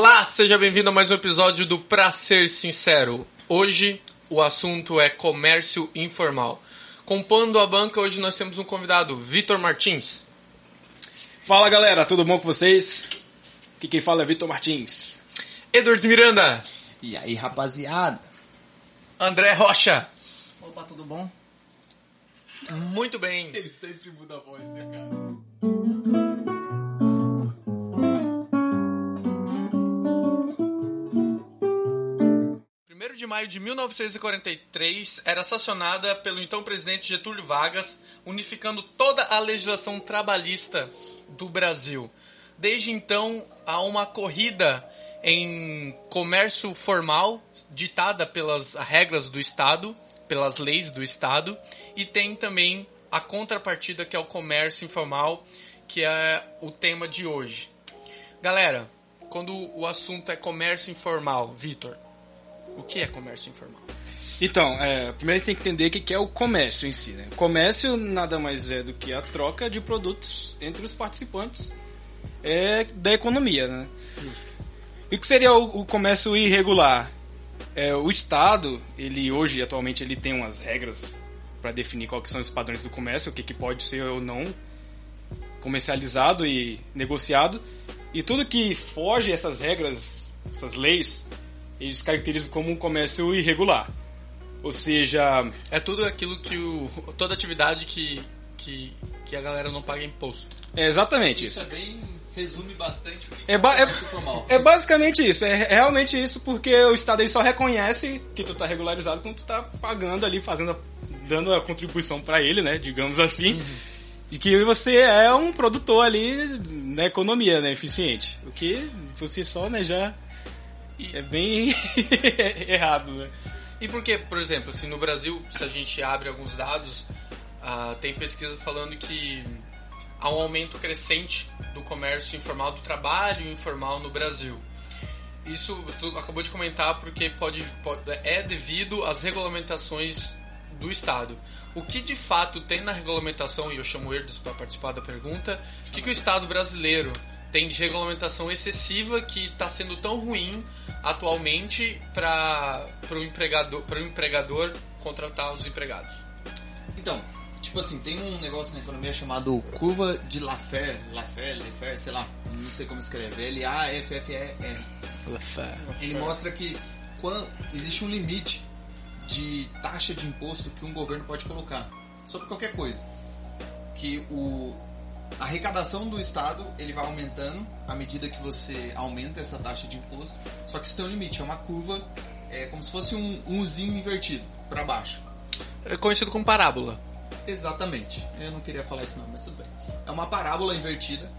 Olá, seja bem-vindo a mais um episódio do Pra Ser Sincero. Hoje o assunto é comércio informal. Compondo a banca, hoje nós temos um convidado, Vitor Martins. Fala galera, tudo bom com vocês? Aqui quem fala é Vitor Martins. Edward Miranda. E aí, rapaziada? André Rocha. Opa, tudo bom? Muito bem. Ele sempre muda a voz, né, cara? Maio de 1943 era sancionada pelo então presidente Getúlio Vargas, unificando toda a legislação trabalhista do Brasil. Desde então, há uma corrida em comércio formal, ditada pelas regras do Estado, pelas leis do Estado, e tem também a contrapartida que é o comércio informal, que é o tema de hoje. Galera, quando o assunto é comércio informal, Vitor, o que é comércio informal? Então, é, primeiro a gente tem que entender o que é o comércio em si. Né? Comércio nada mais é do que a troca de produtos entre os participantes é, da economia. Né? Justo. E o que seria o, o comércio irregular? É, o Estado, ele hoje, atualmente, ele tem umas regras para definir quais são os padrões do comércio, o que, que pode ser ou não comercializado e negociado. E tudo que foge essas regras, essas leis, eles caracterizam como um comércio irregular. Ou seja, É tudo aquilo que o. toda atividade que, que, que a galera não paga imposto. é exatamente Isso isso. é bem. resume bastante o que É, ba- é, comércio formal. é basicamente isso, é realmente isso, porque o Estado ele só reconhece que tu tá regularizado quando tu tá pagando ali, fazendo, a- dando a contribuição para ele, né, digamos assim, e que você é um produtor ali na economia, né, eficiente. O que, si só, né, já E- é bem errado, né. E por que, por exemplo, se no Brasil, se a gente abre alguns dados, ah, tem pesquisa falando que há um aumento crescente do comércio informal, do trabalho informal no Brasil. Isso tu acabou de comentar porque pode, pode- é devido às regulamentações do Estado. O que de fato tem na regulamentação, e eu chamo eles para participar da pergunta, o que, que o Estado brasileiro tem de regulamentação excessiva que está sendo tão ruim atualmente para o empregador, pro empregador contratar os empregados? Então, tipo assim, tem um negócio na economia chamado curva de Laffer, Laffer, Laffer, sei lá, não sei como escreve, L-A-F-F-E-R. Ele mostra que quando existe um limite de taxa de imposto que um governo pode colocar sobre qualquer coisa. Que o a arrecadação do estado ele vai aumentando à medida que você aumenta essa taxa de imposto. Só que isso tem um limite, é uma curva, é como se fosse um, um Uzinho invertido para baixo. É conhecido como parábola. Exatamente. Eu não queria falar isso não, mas tudo bem. É uma parábola invertida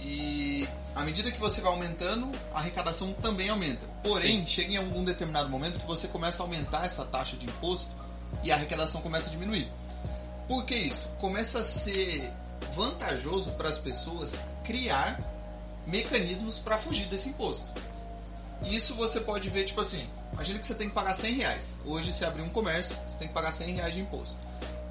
e à medida que você vai aumentando, a arrecadação também aumenta. Porém, chega em algum determinado momento que você começa a aumentar essa taxa de imposto e a arrecadação começa a diminuir. Por que isso? Começa a ser vantajoso para as pessoas criar mecanismos para fugir desse imposto. Isso você pode ver, tipo assim, imagina que você tem que pagar 100 reais. Hoje, se abrir um comércio, você tem que pagar 100 reais de imposto.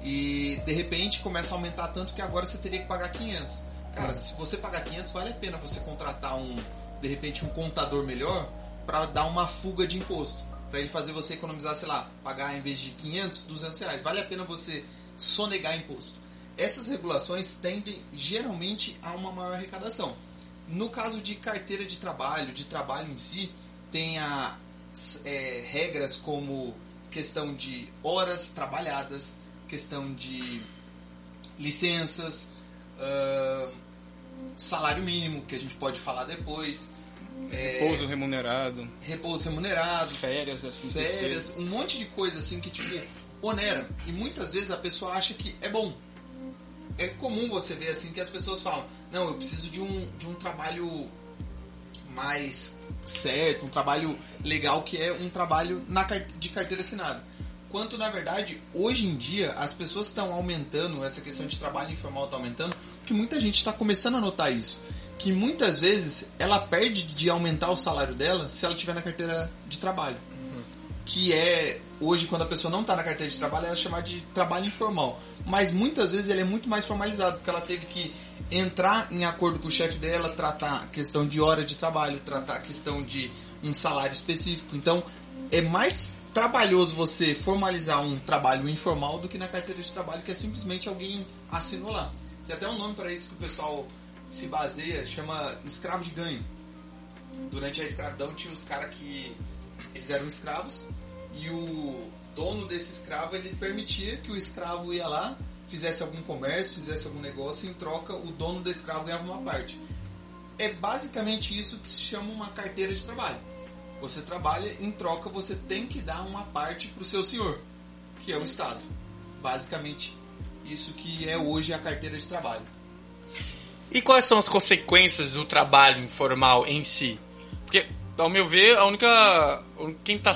E de repente começa a aumentar tanto que agora você teria que pagar 500. Cara, se você pagar 500, vale a pena você contratar um, de repente, um contador melhor para dar uma fuga de imposto. Para ele fazer você economizar, sei lá, pagar em vez de 500, 200 reais. Vale a pena você sonegar imposto. Essas regulações tendem geralmente a uma maior arrecadação. No caso de carteira de trabalho, de trabalho em si, tem a, é, regras como questão de horas trabalhadas, questão de licenças, ah, salário mínimo, que a gente pode falar depois, Pouso remunerado, repouso remunerado, férias, assim, férias, um monte de coisa assim que tipo onera. E muitas vezes a pessoa acha que é bom. É comum você ver assim que as pessoas falam: "Não, eu preciso de um de um trabalho mais certo, um trabalho legal que é um trabalho na de carteira assinada". Quanto na verdade, hoje em dia as pessoas estão aumentando essa questão de trabalho informal está aumentando, porque muita gente está começando a notar isso que muitas vezes ela perde de aumentar o salário dela se ela tiver na carteira de trabalho. Que é, hoje, quando a pessoa não está na carteira de trabalho, ela é chamada de trabalho informal. Mas muitas vezes ele é muito mais formalizado, porque ela teve que entrar em acordo com o chefe dela, tratar a questão de hora de trabalho, tratar a questão de um salário específico. Então, é mais trabalhoso você formalizar um trabalho informal do que na carteira de trabalho, que é simplesmente alguém assinou lá. Tem até um nome para isso que o pessoal se baseia, chama escravo de ganho. Durante a escravidão tinha os caras que eles eram escravos e o dono desse escravo ele permitia que o escravo ia lá, fizesse algum comércio, fizesse algum negócio e em troca o dono do escravo ganhava uma parte. É basicamente isso que se chama uma carteira de trabalho. Você trabalha, em troca você tem que dar uma parte para o seu senhor, que é o Estado. Basicamente isso que é hoje a carteira de trabalho. E quais são as consequências do trabalho informal em si? Porque, ao meu ver, a única. Quem está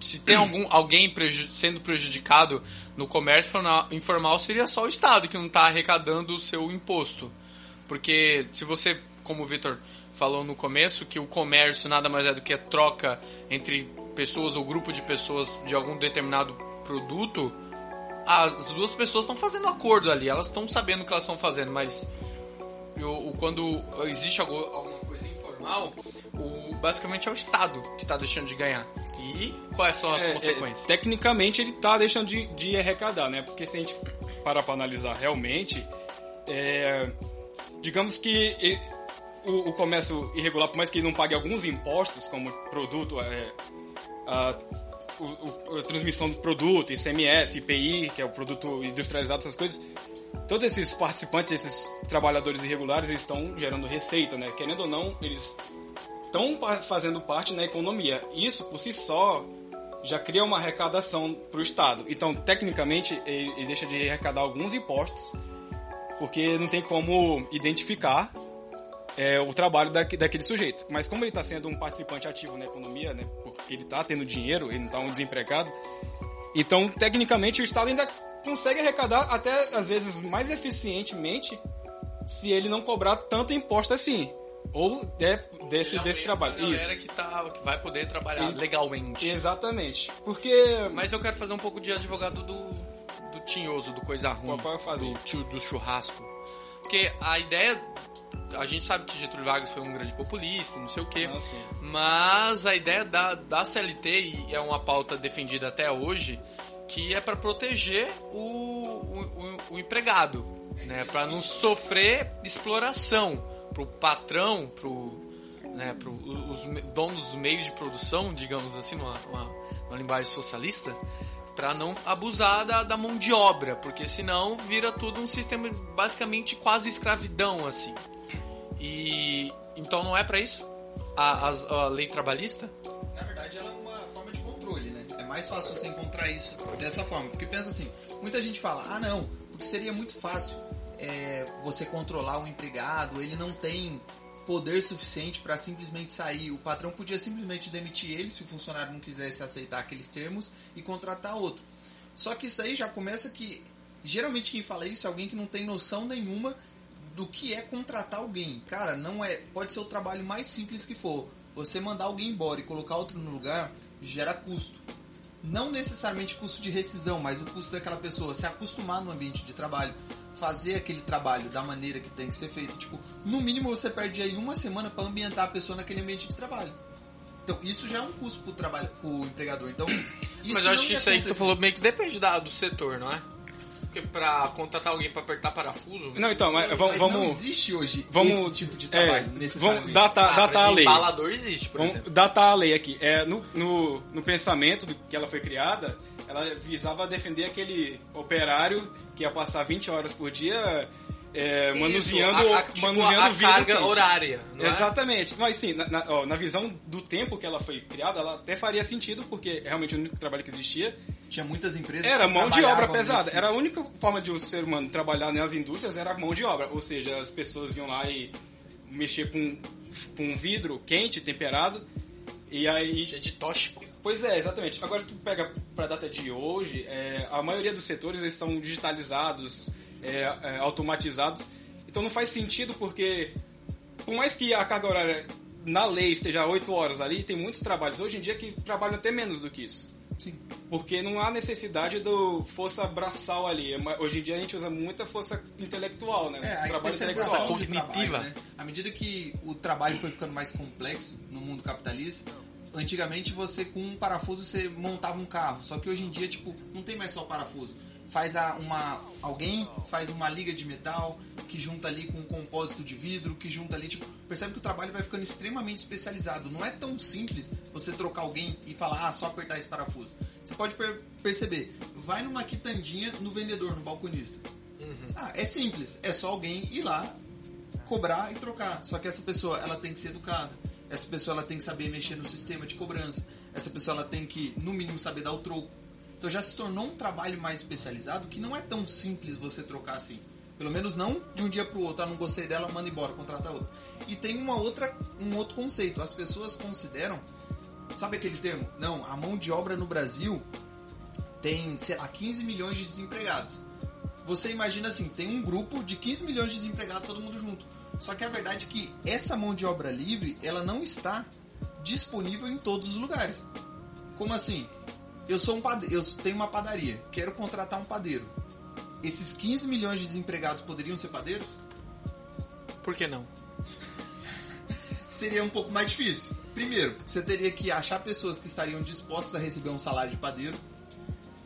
se tem algum, alguém preju sendo prejudicado no comércio informal seria só o Estado que não está arrecadando o seu imposto. Porque se você, como o Vitor falou no começo, que o comércio nada mais é do que a troca entre pessoas ou grupo de pessoas de algum determinado produto, as duas pessoas estão fazendo acordo ali, elas estão sabendo o que elas estão fazendo, mas eu, quando existe alguma coisa informal, o, basicamente é o Estado que está deixando de ganhar. E quais são as é, é consequências? É, tecnicamente ele está deixando de, de, arrecadar, né? Porque se a gente parar para analisar realmente, é, digamos que ele, o, o, comércio irregular, por mais que ele não pague alguns impostos, como produto, é, a, o, a transmissão do produto, ICMS, IPI, que é o produto industrializado, essas coisas, todos esses participantes, esses trabalhadores irregulares, eles estão gerando receita, né? Querendo ou não, eles estão fazendo parte na economia. Isso, por si só, já cria uma arrecadação para o Estado. Então, tecnicamente, ele, ele deixa de arrecadar alguns impostos, porque não tem como identificar é, o trabalho da, daquele sujeito. Mas como ele está sendo um participante ativo na economia, né, porque ele está tendo dinheiro, ele não está um desempregado, então, tecnicamente, o Estado ainda consegue arrecadar até, às vezes, mais eficientemente se ele não cobrar tanto imposto assim. Ou de, desse, desse trabalho. A galera Isso. Que, tá, que vai poder trabalhar e, legalmente. Exatamente. Porque. Mas eu quero fazer um pouco de advogado do, do tinhoso, do coisa ruim. Do, tio, do churrasco. Porque a ideia a gente sabe que Getúlio Vargas foi um grande populista, não sei o quê. Ah, mas a ideia da, da CLT, e é uma pauta defendida até hoje, que é para proteger o, o, o empregado, né? para não sofrer exploração para o patrão, para né, pro, os donos dos meios de produção, digamos assim, numa, numa linguagem socialista, para não abusar da, da, mão de obra, porque senão vira tudo um sistema basicamente quase escravidão assim. E então não é para isso a, a, a lei trabalhista? Na verdade, ela é uma forma de controle, né? É mais fácil você encontrar isso dessa forma. Porque pensa assim, muita gente fala, ah não, porque seria muito fácil é, você controlar o empregado, ele não tem poder suficiente para simplesmente sair. O patrão podia simplesmente demitir ele se o funcionário não quisesse aceitar aqueles termos e contratar outro. Só que isso aí já começa que geralmente quem fala isso é alguém que não tem noção nenhuma do que é contratar alguém. Cara, não é, pode ser o trabalho mais simples que for. Você mandar alguém embora e colocar outro no lugar gera custo. Não necessariamente custo de rescisão, mas o custo daquela pessoa se acostumar no ambiente de trabalho, fazer aquele trabalho da maneira que tem que ser feito. Tipo, no mínimo você perde aí uma semana para ambientar a pessoa naquele ambiente de trabalho. Então, isso já é um custo pro trabalho, pro empregador. Então, Mas eu acho que isso aí que você falou meio que depende da, do setor, não é? Porque pra contratar alguém pra apertar parafuso. Não, então, mas, vamos. Mas não existe hoje vamos, esse tipo de trabalho, é, necessariamente. Vamos datar, ah, datar a lei. Embalador existe, por vamos exemplo. Datar a lei aqui. É, no, no, no pensamento que ela foi criada, ela visava defender aquele operário que ia passar 20 horas por dia é, manuseando, Isso, a, a, tipo, manuseando a, a carga quente. horária. É? Exatamente. Mas sim, na, na, ó, na, visão do tempo que ela foi criada, ela até faria sentido, porque é realmente o único trabalho que existia. Tinha muitas empresas Era mão de obra pesada. Era a única forma de um ser humano trabalhar nas indústrias, era mão de obra. Ou seja, as pessoas iam lá e mexer com, com vidro quente, temperado. E aí. É de tóxico. Pois é, exatamente. Agora, se tu pega para a data de hoje, é, a maioria dos setores eles são digitalizados, é, é, automatizados. Então não faz sentido porque, por mais que a carga horária na lei esteja 8 horas ali, tem muitos trabalhos hoje em dia que trabalham até menos do que isso. Sim. Porque não há necessidade do força braçal ali. É Hoje em dia a gente usa muita força intelectual, né? É, a Trabalho especialização intelectual. de Cognitiva. trabalho, né? À medida que o trabalho foi ficando mais complexo no mundo capitalista, antigamente você com um parafuso você montava um carro, só que hoje em dia tipo não tem mais só o parafuso. Faz a, uma alguém faz uma liga de metal que junta ali com um compósito de vidro, que junta ali tipo, percebe que o trabalho vai ficando extremamente especializado. Não é tão simples você trocar alguém e falar, ah, só apertar esse parafuso. Você pode per- perceber, vai numa quitandinha no vendedor, no balconista. Ah, é simples, é só alguém ir lá, cobrar e trocar. Só que essa pessoa, ela tem que ser educada. Essa pessoa, ela tem que saber mexer no sistema de cobrança. Essa pessoa, ela tem que, no mínimo, saber dar o troco. Então já se tornou um trabalho mais especializado que não é tão simples você trocar assim. Pelo menos não de um dia pro outro. Ah, não gostei dela, manda embora, contrata outra. E tem uma outra, um outro conceito. As pessoas consideram, sabe aquele termo? Não, a mão de obra no Brasil tem, sei lá, 15 milhões de desempregados você imagina assim, tem um grupo de 15 milhões de desempregados, todo mundo junto. Só que a verdade é que essa mão de obra livre, ela não está disponível em todos os lugares. Como assim? Eu sou um pade... eu tenho uma padaria, quero contratar um padeiro. Esses 15 milhões de desempregados poderiam ser padeiros? Por que não? Seria um pouco mais difícil. Primeiro, você teria que achar pessoas que estariam dispostas a receber um salário de padeiro.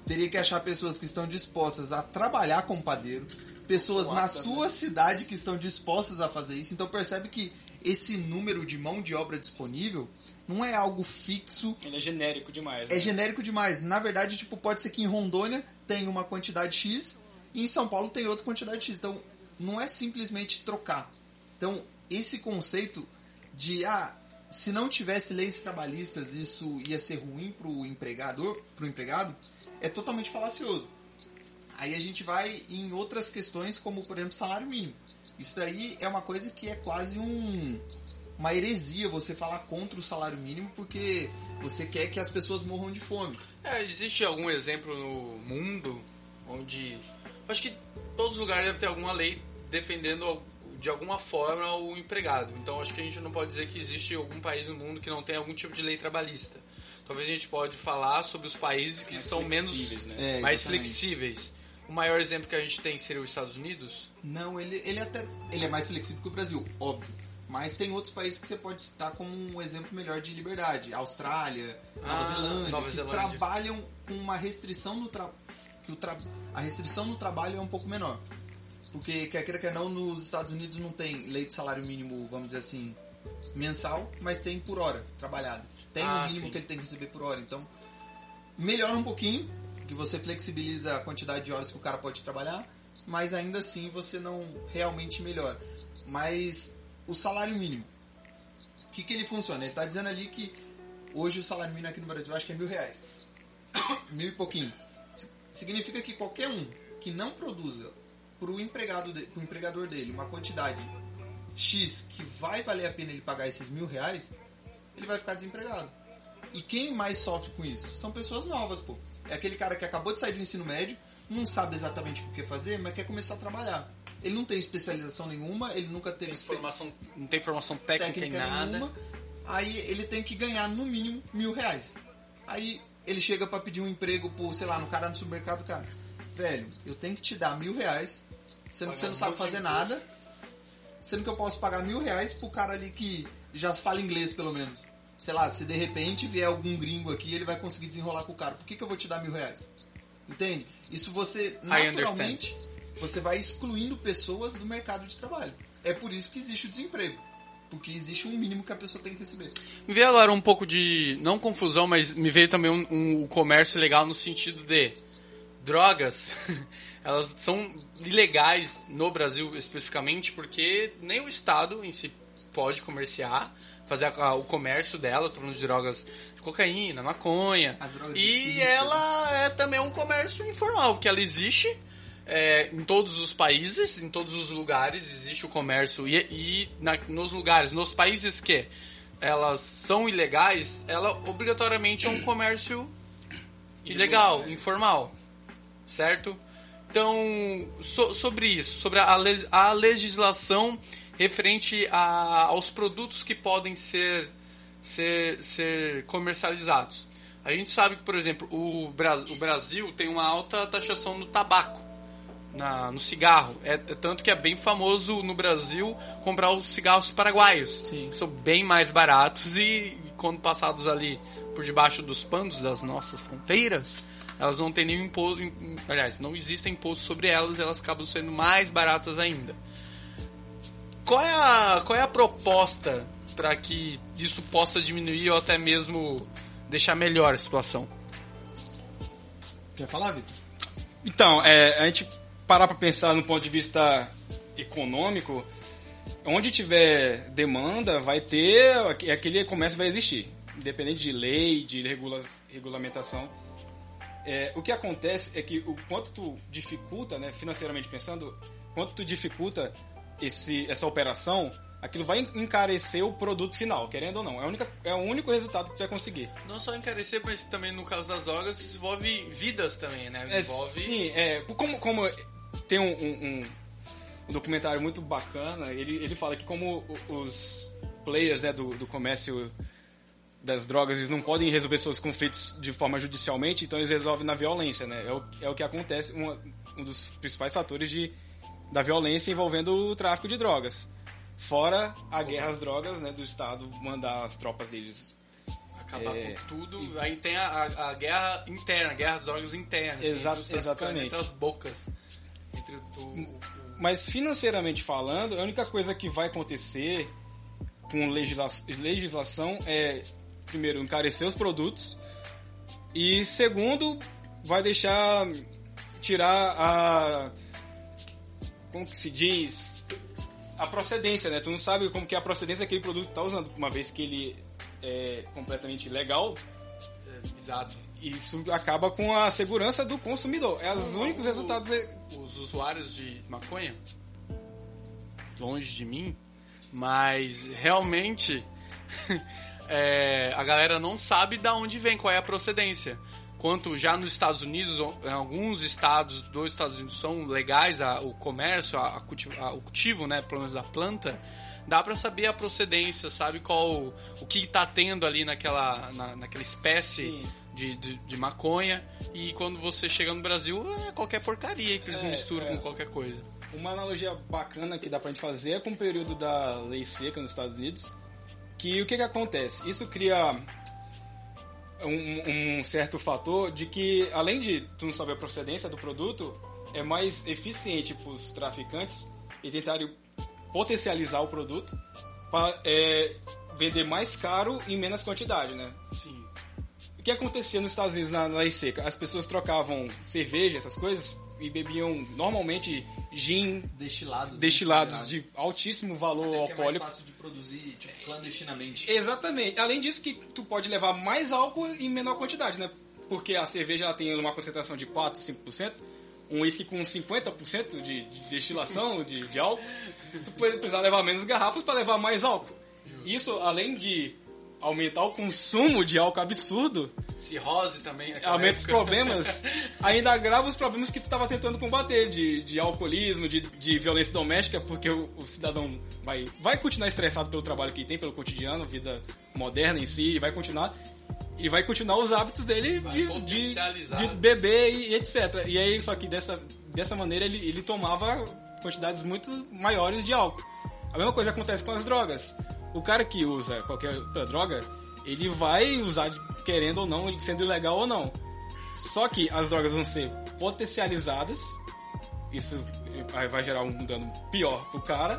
Teria que achar pessoas que estão dispostas a trabalhar como padeiro. Pessoas na sua cidade que estão dispostas a fazer isso. Então percebe que esse número de mão de obra disponível não é algo fixo Ele é genérico demais. é né? genérico demais. Na verdade, tipo, pode ser que em Rondônia tem uma quantidade X e em São Paulo tem outra quantidade X. Então, não é simplesmente trocar. Então, esse conceito de ah, se não tivesse leis trabalhistas, isso ia ser ruim pro empregador, pro empregado, é totalmente falacioso. Aí a gente vai em outras questões, como por exemplo salário mínimo. Isso daí é uma coisa que é quase um uma heresia você falar contra o salário mínimo porque você quer que as pessoas morram de fome. É, existe algum exemplo no mundo onde. Acho que todos os lugares devem ter alguma lei defendendo de alguma forma o empregado. Então acho que a gente não pode dizer que existe algum país no mundo que não tem algum tipo de lei trabalhista. Talvez a gente pode falar sobre os países que Mais são menos flexíveis, né? É, mais flexíveis. O maior exemplo que a gente tem seria os Estados Unidos. Não, ele, ele até ele é mais flexível que o Brasil, óbvio. Mas tem outros países que você pode citar como um exemplo melhor de liberdade. Austrália, Nova Ah, Zelândia, Nova que Zelândia. trabalham com uma restrição no tra... que o tra... a restrição no trabalho é um pouco menor. Porque, quer queira, quer não, nos Estados Unidos não tem lei de salário mínimo, vamos dizer assim, mensal, mas tem por hora trabalhado. Tem Ah, o mínimo sim. que ele tem que receber por hora. Então, melhora um pouquinho, que você flexibiliza a quantidade de horas que o cara pode trabalhar, mas ainda assim você não realmente melhora. Mas o salário mínimo, o que, que ele funciona? Ele está dizendo ali que hoje o salário mínimo aqui no Brasil acho que é mil reais. mil e pouquinho. Si- Significa que qualquer um que não produza para o empregado de, pro empregador dele uma quantidade X que vai valer a pena ele pagar esses mil reais, ele vai ficar desempregado. E quem mais sofre com isso? São pessoas novas, pô. É aquele cara que acabou de sair do ensino médio, não sabe exatamente o que fazer, mas quer começar a trabalhar. Ele não tem especialização nenhuma, ele nunca teve expe- Formação, não tem formação técnica, técnica em nada. nenhuma. Aí ele tem que ganhar no mínimo mil reais. Aí ele chega pra pedir um emprego pro, sei lá, no cara no supermercado, cara, velho, eu tenho que te dar mil reais, sendo que você não sabe fazer imposto. nada, sendo que eu posso pagar mil reais pro cara ali que já fala inglês, pelo menos. Sei lá, se de repente vier algum gringo aqui, ele vai conseguir desenrolar com o cara. Por que, que eu vou te dar mil reais? Entende? Isso você, naturalmente, você vai excluindo pessoas do mercado de trabalho. É por isso que existe o desemprego. Porque existe um mínimo que a pessoa tem que receber. Me veio agora um pouco de, não confusão, mas me veio também um, um comércio legal no sentido de drogas. Elas são ilegais no Brasil especificamente porque nem o Estado em si pode comerciar, fazer a- a- o comércio dela, falando de drogas de cocaína, maconha. As drogas E ela é também um comércio informal, porque ela existe é, em todos os países, em todos os lugares existe o comércio. E, e na- nos lugares, nos países que elas são ilegais, ela obrigatoriamente é um comércio ilegal, informal. Certo? Então, so- sobre isso, sobre a, a legislação referente a- aos produtos que podem ser, ser, ser comercializados. A gente sabe que, por exemplo, o, Bra o Brasil tem uma alta taxação no tabaco, na, no cigarro. É, é, tanto que é bem famoso no Brasil comprar os cigarros paraguaios. Sim. Que são bem mais baratos e, quando passados ali por debaixo dos panos das nossas fronteiras, elas não têm nenhum imposto. Aliás, não existe imposto sobre elas, elas acabam sendo mais baratas ainda. Qual é a, qual é a proposta para que isso possa diminuir ou até mesmo deixar melhor a situação? Quer falar, Vitor? Então, é, a gente parar para pensar no ponto de vista econômico, onde tiver demanda, vai ter aquele comércio vai existir, independente de lei, de regula, regulamentação. É, o que acontece é que o quanto tu dificulta, né, financeiramente pensando, quanto tu dificulta esse, essa operação, aquilo vai encarecer o produto final, querendo ou não. É, única, é o único resultado que tu vai conseguir. Não só encarecer, mas também no caso das drogas, envolve vidas também, né? É, envolve... sim, é, como, como tem um, um, um, documentário muito bacana, ele, ele fala que como os players né, do, do comércio das drogas eles não podem resolver seus conflitos de forma judicialmente, então eles resolvem na violência, né? É o, é o que acontece, um, um dos principais fatores de, da violência envolvendo o tráfico de drogas. Fora a guerra às drogas, né, do Estado mandar as tropas deles acabar é, com tudo. Aí tem a, a, guerra interna, a guerra às drogas internas. Assim, exatamente. Entre as bocas. Entre o, o, Mas financeiramente falando, a única coisa que vai acontecer com legisla legislação é, primeiro, encarecer os produtos e, segundo, vai deixar tirar a. Como que se diz? a procedência, né? Tu não sabe como que é a procedência daquele produto que tá usando, uma vez que ele é completamente legal. É, exato. Isso acaba com a segurança do consumidor. É os únicos resultados. Os usuários de maconha, longe de mim, mas realmente é, a galera não sabe da onde vem, qual é a procedência quanto já nos Estados Unidos, em alguns estados dos Estados Unidos são legais a, o comércio, a, a cultivo, a, o cultivo, né, pelo menos da planta, dá para saber a procedência, sabe qual o que está tendo ali naquela, na, naquela espécie de, de, de, maconha e quando você chega no Brasil é qualquer porcaria que eles é, misturam é. com qualquer coisa. Uma analogia bacana que dá pra gente fazer é com o período da lei seca nos Estados Unidos, que o que que acontece? Isso cria um, um, certo fator de que, além de tu não saber a procedência do produto, é mais eficiente para os traficantes e tentarem potencializar o produto para é, vender mais caro em menos quantidade, né? Sim. O que acontecia nos Estados Unidos na, na lei seca? As pessoas trocavam cerveja, essas coisas, e bebiam normalmente gin destilados, né, destilados de altíssimo valor Até alcoólico. É mais fácil de produzir tipo, clandestinamente. Exatamente. Além disso que tu pode levar mais álcool em menor quantidade, né? Porque a cerveja ela tem uma concentração de 4, 5%, um uísque com 50% de, de destilação de, de álcool, tu pode precisar levar menos garrafas para levar mais álcool. Isso, além de aumentar o consumo de álcool absurdo. Cirrose também. Aumenta os problemas. ainda agrava os problemas que tu estava tentando combater, de, de alcoolismo, de, de violência doméstica, porque o, o, cidadão vai, vai continuar estressado pelo trabalho que tem, pelo cotidiano, vida moderna em si, e vai continuar. E vai continuar os hábitos dele de, de, de, beber e, e, etc. E aí, só que dessa, dessa maneira ele, ele tomava quantidades muito maiores de álcool. A mesma coisa acontece com as drogas o cara que usa qualquer outra droga, ele vai usar querendo ou não, sendo ilegal ou não. Só que as drogas vão ser potencializadas, isso vai gerar um dano pior pro cara,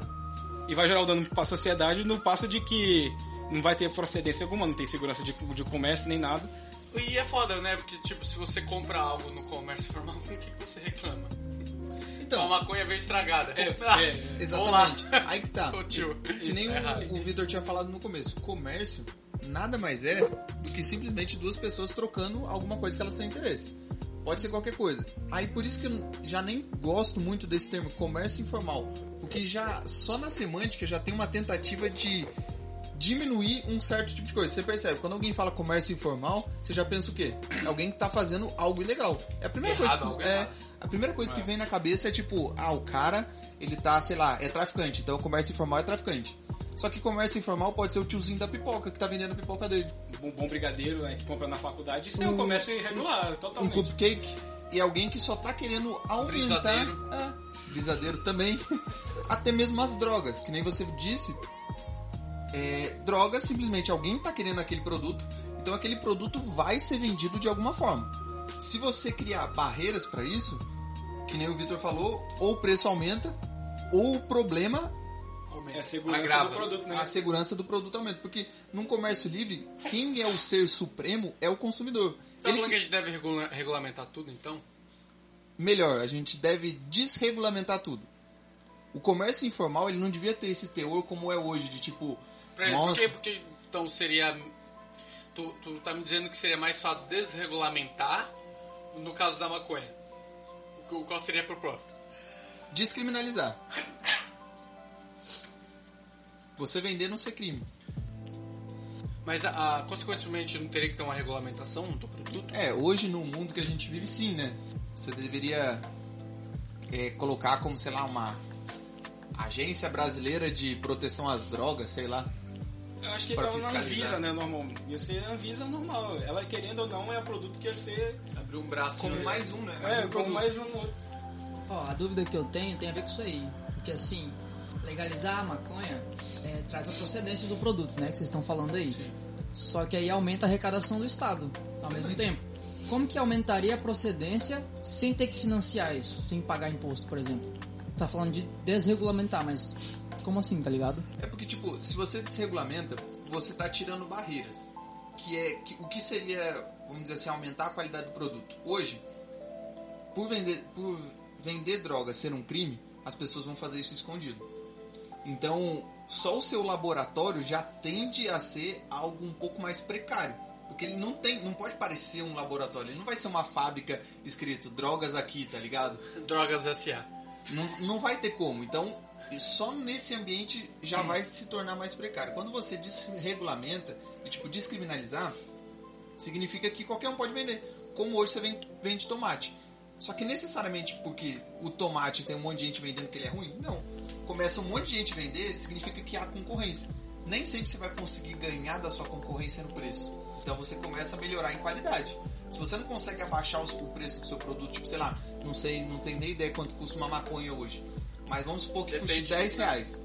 e vai gerar um dano pra sociedade no passo de que não vai ter procedência alguma, não tem segurança de, de comércio nem nada. E é foda, né? Porque, tipo, se você compra algo no comércio formal, o que você reclama? Então, a maconha veio estragada. É, é, exatamente. Aí que tá. que, que nem o, o Vitor tinha falado no começo. Comércio nada mais é do que simplesmente duas pessoas trocando alguma coisa que elas têm interesse. Pode ser qualquer coisa. Aí por isso que eu já nem gosto muito desse termo comércio informal, porque já só na semântica já tem uma tentativa de diminuir um certo tipo de coisa. Você percebe, quando alguém fala comércio informal, você já pensa o quê? É alguém que tá fazendo algo ilegal. É a primeira errado, coisa que é, errado. A primeira coisa que vem na cabeça é tipo, ah, o cara, ele tá, sei lá, é traficante, então o comércio informal é traficante. Só que comércio informal pode ser o tiozinho da pipoca que tá vendendo a pipoca dele. Um bom brigadeiro né, que compra na faculdade, isso é um Um- comércio irregular, Um totalmente. cupcake e alguém que só tá querendo aumentar. Brisadeiro. É, brisadeiro também. Até mesmo as drogas, que nem você disse. É, drogas, simplesmente alguém tá querendo aquele produto, então aquele produto vai ser vendido de alguma forma. Se você criar barreiras para isso, que nem o Vitor falou, ou o preço aumenta, ou o problema É a segurança Agrava. do produto, né? a segurança do produto aumenta. Porque num comércio livre, quem é o ser supremo é o consumidor. Tá Ele falando que que- a gente deve regula- regulamentar tudo, então? Melhor, a gente deve desregulamentar tudo. O comércio informal ele não devia ter esse teor como é hoje, de tipo, Pra- Por nossa, quê? Porque, então, seria... Tu, tu tá me dizendo que seria mais fácil desregulamentar no caso da maconha. O Qual seria a proposta? descriminalizar. Você vender não ser crime. Mas, a, a- consequentemente, não teria que ter uma regulamentação do produto? É, hoje no mundo que a gente vive, sim, né? Você deveria é, colocar como, sei lá, uma agência brasileira de proteção às drogas, sei lá. Eu acho que Pra ela na. Anvisa, né, normal. Ia ser Anvisa normal. Ela, querendo ou não, é o produto que ia ser... Abrir um braço... Como mais um, né? Mais É, um como produto. mais um outro. Ó, a dúvida que eu tenho tem a ver com isso aí. Porque assim, legalizar a maconha é, traz a procedência do produto, né? Que vocês estão falando aí. Só que aí aumenta a arrecadação do Estado ao mesmo tempo. Como que aumentaria a procedência sem ter que financiar isso? Sem pagar imposto, por exemplo? Tá falando de desregulamentar, mas como assim, tá ligado? É porque, tipo, se você desregulamenta, você tá tirando barreiras. Que é que, o que seria, vamos dizer assim, aumentar a qualidade do produto. Hoje, por vender, por vender droga ser um crime, as pessoas vão fazer isso escondido. Então, só o seu laboratório já tende a ser algo um pouco mais precário. Porque ele não tem, não pode parecer um laboratório, ele não vai ser uma fábrica escrito drogas aqui, tá ligado? Drogas S.A. Não, não vai ter como. Então, só nesse ambiente já vai se tornar mais precário. Quando você desregulamenta e, tipo, descriminalizar, significa que qualquer um pode vender. Como hoje você vende, tomate. Só que necessariamente porque o tomate tem um monte de gente vendendo que ele é ruim? Não. Começa um monte de gente vender, significa que há concorrência. Nem sempre você vai conseguir ganhar da sua concorrência no preço. Então você começa a melhorar em qualidade. Se você não consegue abaixar o preço do seu produto, tipo, sei lá, não sei, não tenho nem ideia quanto custa uma maconha hoje. Mas vamos supor que custe Depende. 10 reais.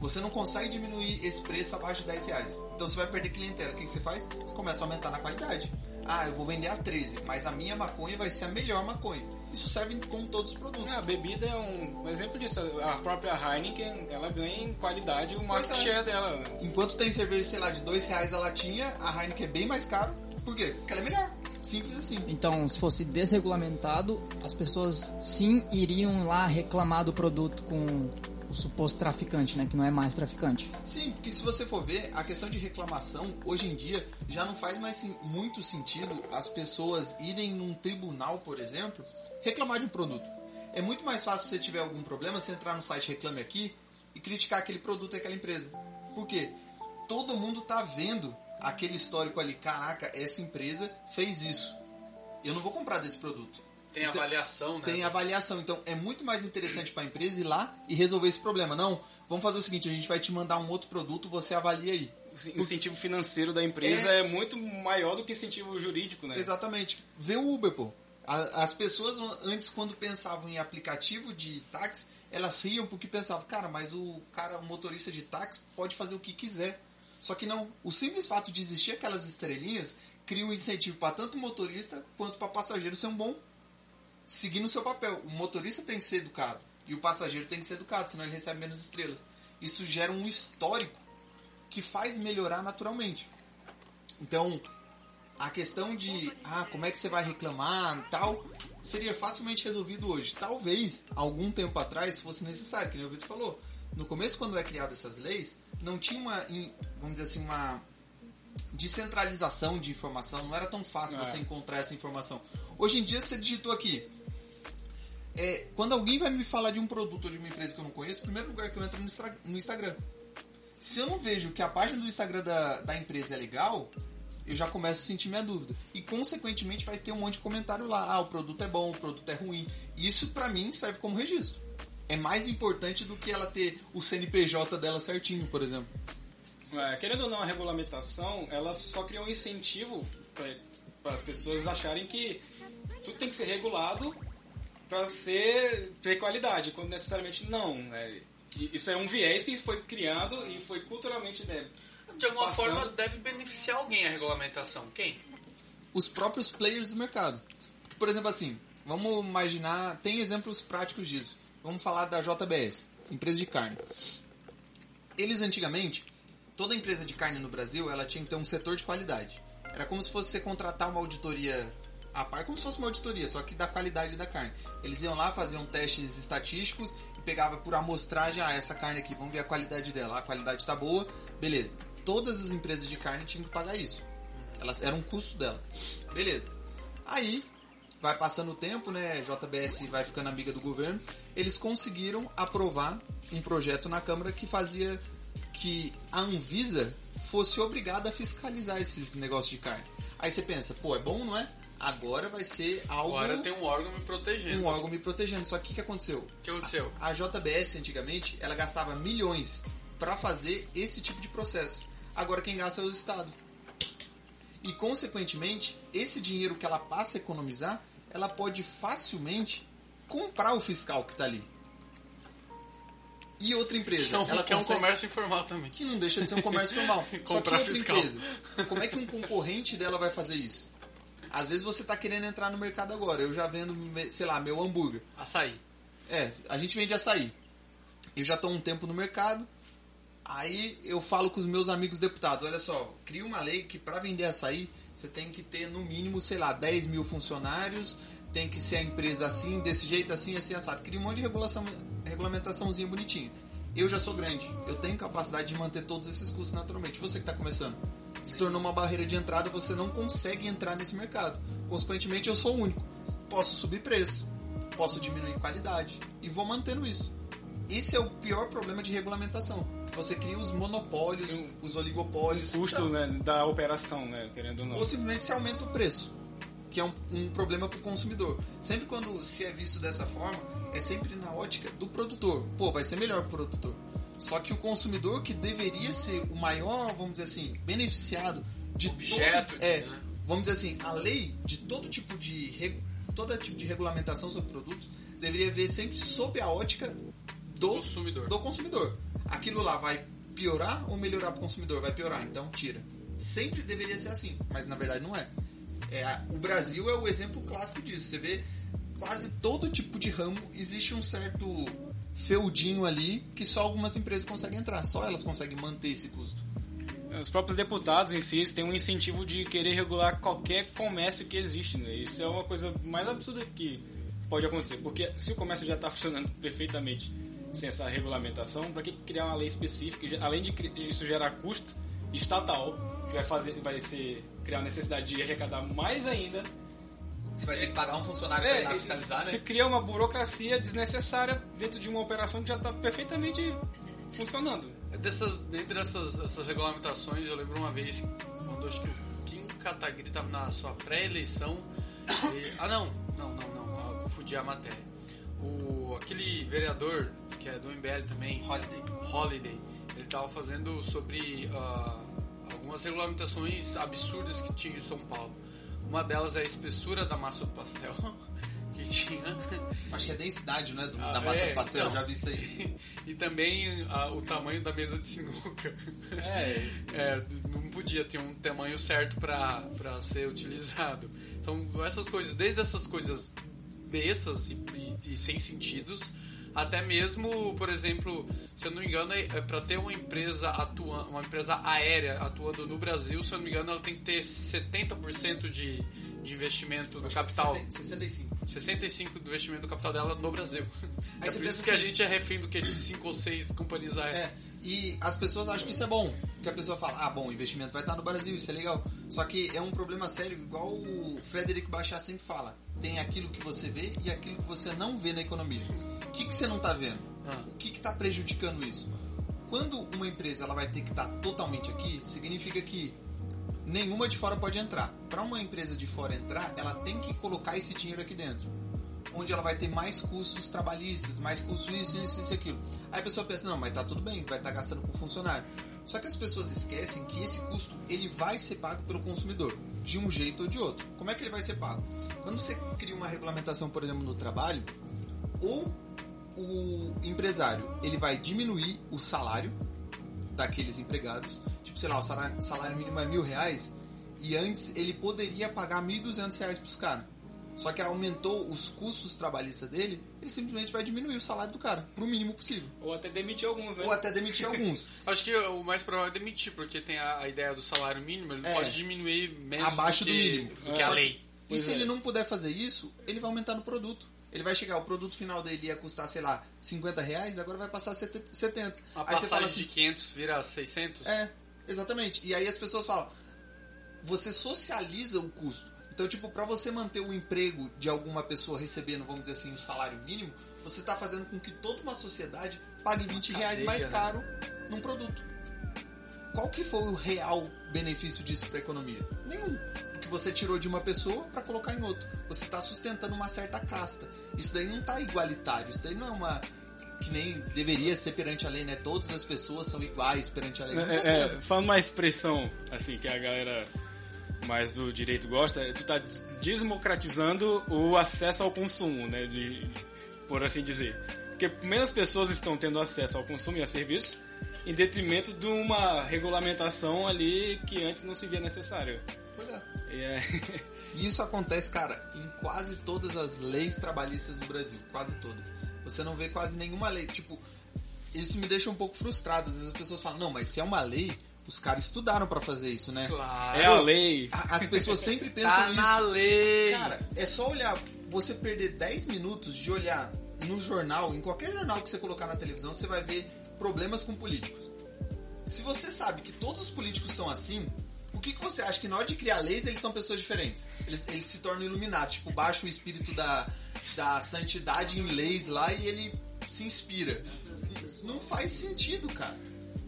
Você não consegue diminuir esse preço abaixo de 10 reais. Então você vai perder clientela. O que, que você faz? Você começa a aumentar na qualidade. Ah, eu vou vender a 13, mas a minha maconha vai ser a melhor maconha. Isso serve como todos os produtos. É, a bebida é um exemplo disso. A própria Heineken, ela ganha em qualidade o market é. share dela. Enquanto tem cerveja, sei lá, de 2 reais a latinha, a Heineken é bem mais caro. Por quê? Porque ela é melhor. Simples assim. Então, se fosse desregulamentado, as pessoas sim iriam lá reclamar do produto com o suposto traficante, né? Que não é mais traficante. Sim, porque se você for ver, a questão de reclamação, hoje em dia, já não faz mais muito sentido as pessoas irem num tribunal, por exemplo, reclamar de um produto. É muito mais fácil se você tiver algum problema, você entrar no site Reclame Aqui e criticar aquele produto e aquela empresa. Por quê? Todo mundo tá vendo aquele histórico ali, caraca, essa empresa fez isso. Eu não vou comprar desse produto. Tem Então, avaliação, né? Tem avaliação, então é muito mais interessante para a empresa ir lá e resolver esse problema. Não, vamos fazer o seguinte, a gente vai te mandar um outro produto, você avalia aí. O incentivo financeiro da empresa é, muito maior do que o incentivo jurídico, né? Exatamente. Vê o Uber, pô. As pessoas antes, quando pensavam em aplicativo de táxi, elas riam porque pensavam, cara, mas o cara, o motorista de táxi pode fazer o que quiser. Só que não. O simples fato de existir aquelas estrelinhas cria um incentivo para tanto o motorista quanto para passageiro ser um bom seguindo o seu papel. O motorista tem que ser educado e o passageiro tem que ser educado, senão ele recebe menos estrelas. Isso gera um histórico que faz melhorar naturalmente. Então, a questão de ah, como é que você vai reclamar tal, seria facilmente resolvido hoje. Talvez, algum tempo atrás, fosse necessário, que o Vitor falou. No começo, quando é criado essas leis, não tinha uma, vamos dizer assim, uma descentralização de informação, não era tão fácil É. você encontrar essa informação. Hoje em dia, você digitou aqui. É, quando alguém vai me falar de um produto ou de uma empresa que eu não conheço, o primeiro lugar que eu entro é no, Instagram. Se eu não vejo que a página do Instagram da, da empresa é legal, eu já começo a sentir minha dúvida. E consequentemente vai ter um monte de comentário lá. Ah, o produto é bom, o produto é ruim. Isso pra mim serve como registro. É mais importante do que ela ter o CNPJ dela certinho, por exemplo. É, querendo ou não, a regulamentação, ela só cria um incentivo para as pessoas acharem que tudo tem que ser regulado para ser ter qualidade, quando necessariamente não. Né? Isso é um viés que foi criado e foi culturalmente né, De alguma passando. forma deve beneficiar alguém a regulamentação. Quem? Os próprios players do mercado. Porque, por exemplo, assim, vamos imaginar, tem exemplos práticos disso. Vamos falar da JBS, empresa de carne. Eles antigamente, toda empresa de carne no Brasil, ela tinha que ter um setor de qualidade. Era como se fosse você contratar uma auditoria a par, como se fosse uma auditoria, só que da qualidade da carne. Eles iam lá, faziam testes estatísticos e pegava por amostragem, ah, essa carne aqui, vamos ver a qualidade dela. A qualidade está boa, beleza. Todas as empresas de carne tinham que pagar isso. Elas era um custo dela. Beleza. Aí vai passando o tempo, né? JBS vai ficando amiga do governo. Eles conseguiram aprovar um projeto na Câmara que fazia que a Anvisa fosse obrigada a fiscalizar esses negócios de carne. Aí você pensa, pô, é bom, não é? Agora vai ser algo Agora tem um órgão me protegendo. um órgão me protegendo. Só que o que, que aconteceu? O que aconteceu? A JBS antigamente, ela gastava milhões para fazer esse tipo de processo. Agora quem gasta é o Estado. E consequentemente, esse dinheiro que ela passa a economizar, ela pode facilmente comprar o fiscal que tá ali. E outra empresa, é um, ela que é um consegue- comércio informal também. que não deixa de ser um comércio normal. Só que outra fiscal. empresa, como é que um concorrente dela vai fazer isso? Às vezes você tá querendo entrar no mercado agora. Eu já vendo, sei lá, meu hambúrguer. Açaí. É, a gente vende açaí. Eu já há um tempo no mercado. Aí eu falo com os meus amigos deputados, olha só, cria uma lei que para vender açaí você tem que ter no mínimo, sei lá, 10 mil funcionários, tem que ser a empresa assim, desse jeito, assim, assim, assado. Cria um monte de regulação, regulamentaçãozinha bonitinha. Eu já sou grande, eu tenho capacidade de manter todos esses custos naturalmente. Você que está começando, se tornou uma barreira de entrada, você não consegue entrar nesse mercado. Consequentemente, eu sou único. Posso subir preço, posso diminuir qualidade e vou mantendo isso. Esse é o pior problema de regulamentação. Você cria os monopólios, Eu- os oligopólios. custo né, da operação, né? Querendo ou não. Ou simplesmente se aumenta o preço, que é um, um problema para o consumidor. Sempre quando se é visto dessa forma, é sempre na ótica do produtor. Pô, vai ser melhor o produtor. Só que o consumidor, que deveria ser o maior, vamos dizer assim, beneficiado de Objeto, todo, é, né? vamos dizer assim, a lei de todo tipo de todo tipo de regulamentação sobre produtos deveria ver sempre sob a ótica do Consumidor. do consumidor. Aquilo lá vai piorar ou melhorar para o consumidor? Vai piorar, então tira. Sempre deveria ser assim, mas na verdade não é. É, o Brasil é o exemplo clássico disso. Você vê quase todo tipo de ramo existe um certo feudinho ali que só algumas empresas conseguem entrar, só elas conseguem manter esse custo. Os próprios deputados em si têm um incentivo de querer regular qualquer comércio que existe, né? Isso é uma coisa mais absurda que pode acontecer, porque se o comércio já está funcionando perfeitamente sem essa regulamentação, para que criar uma lei específica? Além de isso gerar custo estatal, que vai fazer, vai ser criar a necessidade de arrecadar mais ainda. Você vai ter que pagar um funcionário É, para fiscalizar, né? cria uma burocracia desnecessária dentro de uma operação que já está perfeitamente funcionando. Dessas, dentre essas, essas regulamentações, eu lembro uma vez quando acho que o Kim Kataguiri estava na sua pré-eleição. Ah, não, não, não, não, eu confundi a matéria. O, aquele vereador, que é do MBL também, Holiday. Holiday, ele estava fazendo sobre ah, algumas regulamentações absurdas que tinha em São Paulo. Uma delas é a espessura da massa do pastel, que tinha. Acho que é densidade, né? do- Ah, da massa é, do pastel, então. já vi isso aí. e também ah, o tamanho da mesa de sinuca. É, É, não podia ter um tamanho certo para ser utilizado. Então, essas coisas, desde essas coisas bestas e, e- e sem sentidos, até mesmo, por exemplo, se eu não me engano, é, para ter uma empresa atuando, uma empresa aérea atuando no Brasil, se eu não me engano, ela tem que ter 70% de, de investimento do capital. 65. 65% do investimento do capital dela no Brasil. Aí é por isso que a assim- gente é refém do que de 5 ou 6 companhias aéreas. É, e as pessoas acham que isso é bom. Porque a pessoa fala, ah, bom, o investimento vai estar no Brasil, isso é legal. Só que é um problema sério, igual o Frederic Bachar sempre fala. Tem aquilo que você vê e aquilo que você não vê na economia. O que, que você não está vendo? Ah. O que está prejudicando isso? Quando uma empresa ela vai ter que estar totalmente aqui, significa que nenhuma de fora pode entrar. Para uma empresa de fora entrar, ela tem que colocar esse dinheiro aqui dentro. Onde ela vai ter mais custos trabalhistas, mais custos isso, isso, isso e aquilo. Aí a pessoa pensa, não, mas tá tudo bem, vai estar tá gastando com funcionário. Só que as pessoas esquecem que esse custo ele vai ser pago pelo consumidor, de um jeito ou de outro. Como é que ele vai ser pago? Quando você cria uma regulamentação, por exemplo, no trabalho, ou o empresário ele vai diminuir o salário daqueles empregados, tipo, sei lá, o salário, salário mínimo é mil reais, e antes ele poderia pagar mil duzentos reais para os caras. Só que aumentou os custos trabalhistas dele, ele simplesmente vai diminuir o salário do cara pro mínimo possível. Ou até demitir alguns, né? Ou até demitir alguns. Acho que o mais provável é demitir, porque tem a, a ideia do salário mínimo, ele É. pode diminuir menos Abaixo do, do que, mínimo. do que a Só lei. E Pois se é. ele não puder fazer isso, ele vai aumentar no produto. Ele vai chegar, o produto final dele ia custar, sei lá, 50 reais, agora vai passar 70. 70. A Aí você passagem fala assim, de 500 vira 600? É, exatamente. E aí as pessoas falam, você socializa o custo. Então, tipo, pra você manter o emprego de alguma pessoa recebendo, vamos dizer assim, o salário mínimo, você tá fazendo com que toda uma sociedade pague 20 reais mais né? caro num produto. Qual que foi o real benefício disso pra economia? Nenhum. Porque você tirou de uma pessoa pra colocar em outro. Você tá sustentando uma certa casta. Isso daí não tá igualitário. Isso daí não é uma que nem deveria ser perante a lei, né? Todas as pessoas são iguais perante a lei. Tá É, sendo. é, falando uma expressão assim que a galera mais do direito gosta, tu tá des- desmocratizando o acesso ao consumo, né? De, por assim dizer. Porque menos pessoas estão tendo acesso ao consumo e a serviços em detrimento de uma regulamentação ali que antes não se via necessário. Pois é. E é, isso acontece, cara, em quase todas as leis trabalhistas do Brasil. Quase todas. Você não vê quase nenhuma lei. Tipo, isso me deixa um pouco frustrado. Às vezes as pessoas falam, não, mas se é uma lei, os caras estudaram pra fazer isso, né? Claro. é a lei. As pessoas sempre pensam Tá isso. na lei. Cara, é só olhar. Você perder 10 minutos de olhar no jornal, em qualquer jornal que você colocar na televisão, você vai ver problemas com políticos. Se você sabe que todos os políticos são assim, por que, que você acha que na hora de criar leis eles são pessoas diferentes? Eles, eles se tornam iluminados, tipo, baixa o espírito da, da santidade em leis lá e ele se inspira. Não faz sentido, cara.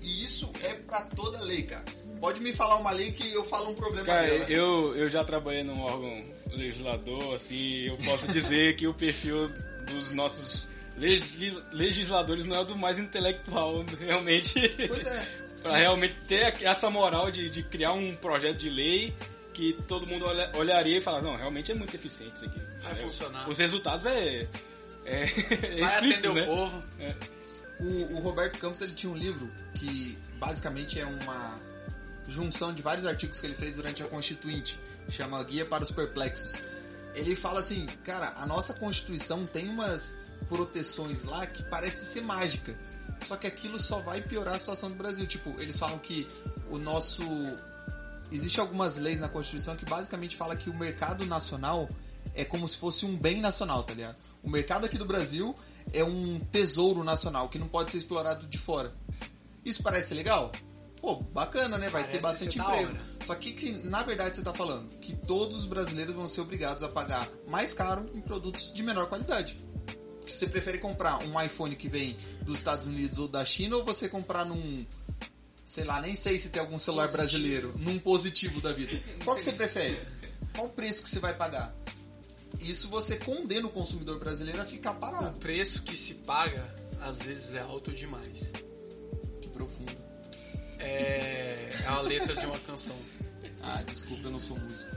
E isso é pra toda lei, cara. Pode me falar uma lei que eu falo um problema Cara, dela. eu, eu já trabalhei num órgão legislador, assim, eu posso dizer que o perfil dos nossos legis- legisladores não é o do mais intelectual, realmente. Pois é. Pra realmente ter essa moral de, de criar um projeto de lei que todo mundo olha- olharia e falar, não, realmente é muito eficiente isso aqui. Vai É, funcionar. Os resultados é, é, é Vai atender né? o povo. É. O, o Roberto Campos ele tinha um livro que basicamente é uma junção de vários artigos que ele fez durante a Constituinte, chama Guia para os Perplexos. Ele fala assim, cara, a nossa Constituição tem umas proteções lá que parece ser mágica. Só que aquilo só vai piorar a situação do Brasil. Tipo, eles falam que o nosso Existem algumas leis na Constituição que basicamente fala que o mercado nacional é como se fosse um bem nacional, tá ligado? O mercado aqui do Brasil é um tesouro nacional que não pode ser explorado de fora. Isso parece legal? Pô, bacana, né? Vai ter Parece bastante ser da emprego. Só que, que, na verdade, você tá falando que todos os brasileiros vão ser obrigados a pagar mais caro em produtos de menor qualidade. Que você prefere comprar um iPhone que vem dos Estados Unidos ou da China ou você comprar num sei lá, nem sei se tem algum celular Positivo. brasileiro, num positivo da vida. Qual que você prefere? Qual o preço que você vai pagar? Isso você condena o consumidor brasileiro a ficar O parado. preço que se paga, às vezes, é alto demais. Que profundo. É, é a letra de uma canção. Ah, desculpa, eu não sou músico.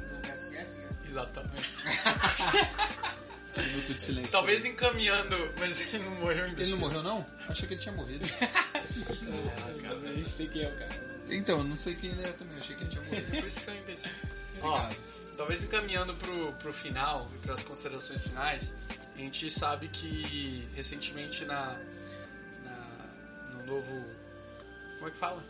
Exatamente. Minuto de silêncio. Talvez encaminhando, mas ele não morreu em Ele não morreu, não? Achei que ele tinha morrido. Eu nem sei quem é o cara. Então, eu não sei quem ele é também. Achei que ele tinha morrido. Por isso que eu imbecil. Ó, talvez encaminhando pro, pro final e pras considerações finais, a gente sabe que recentemente na, na no novo como é que fala?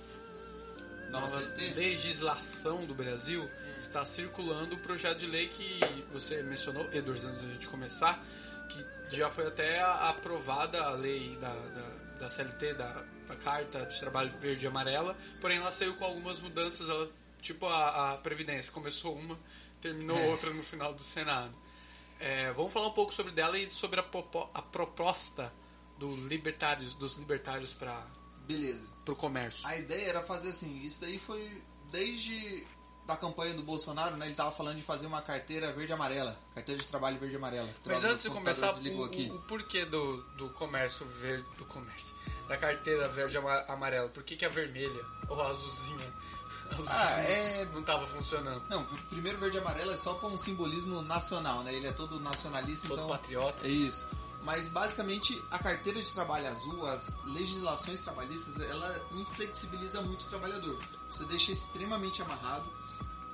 Nova legislação do Brasil está circulando o projeto de lei que você mencionou, Edwards, antes da gente começar, que já foi até aprovada a lei da, da, da CLT, da, da Carta de Trabalho Verde e Amarela, porém ela saiu com algumas mudanças, ela, tipo a, a Previdência, começou uma, terminou outra no final do Senado. É, vamos falar um pouco sobre dela e sobre a, popo- a proposta do libertários, dos libertários para Beleza. o comércio. A ideia era fazer assim, isso daí foi desde da campanha do Bolsonaro, né? Ele tava falando de fazer uma carteira verde e amarela. Carteira de trabalho verde e amarela. Mas antes de começar, o, aqui. o, porquê do, do comércio verde. Do comércio. Da carteira verde ama- amarela. Por que, que a vermelha? Ou a azulzinha? Ah, é- não tava funcionando. Não, o primeiro verde e amarelo é só pra um simbolismo nacional, né? Ele é todo nacionalista, Todo então... patriota. É isso. Mas basicamente a carteira de trabalho azul, as legislações trabalhistas, ela inflexibiliza muito o trabalhador. Você deixa extremamente amarrado.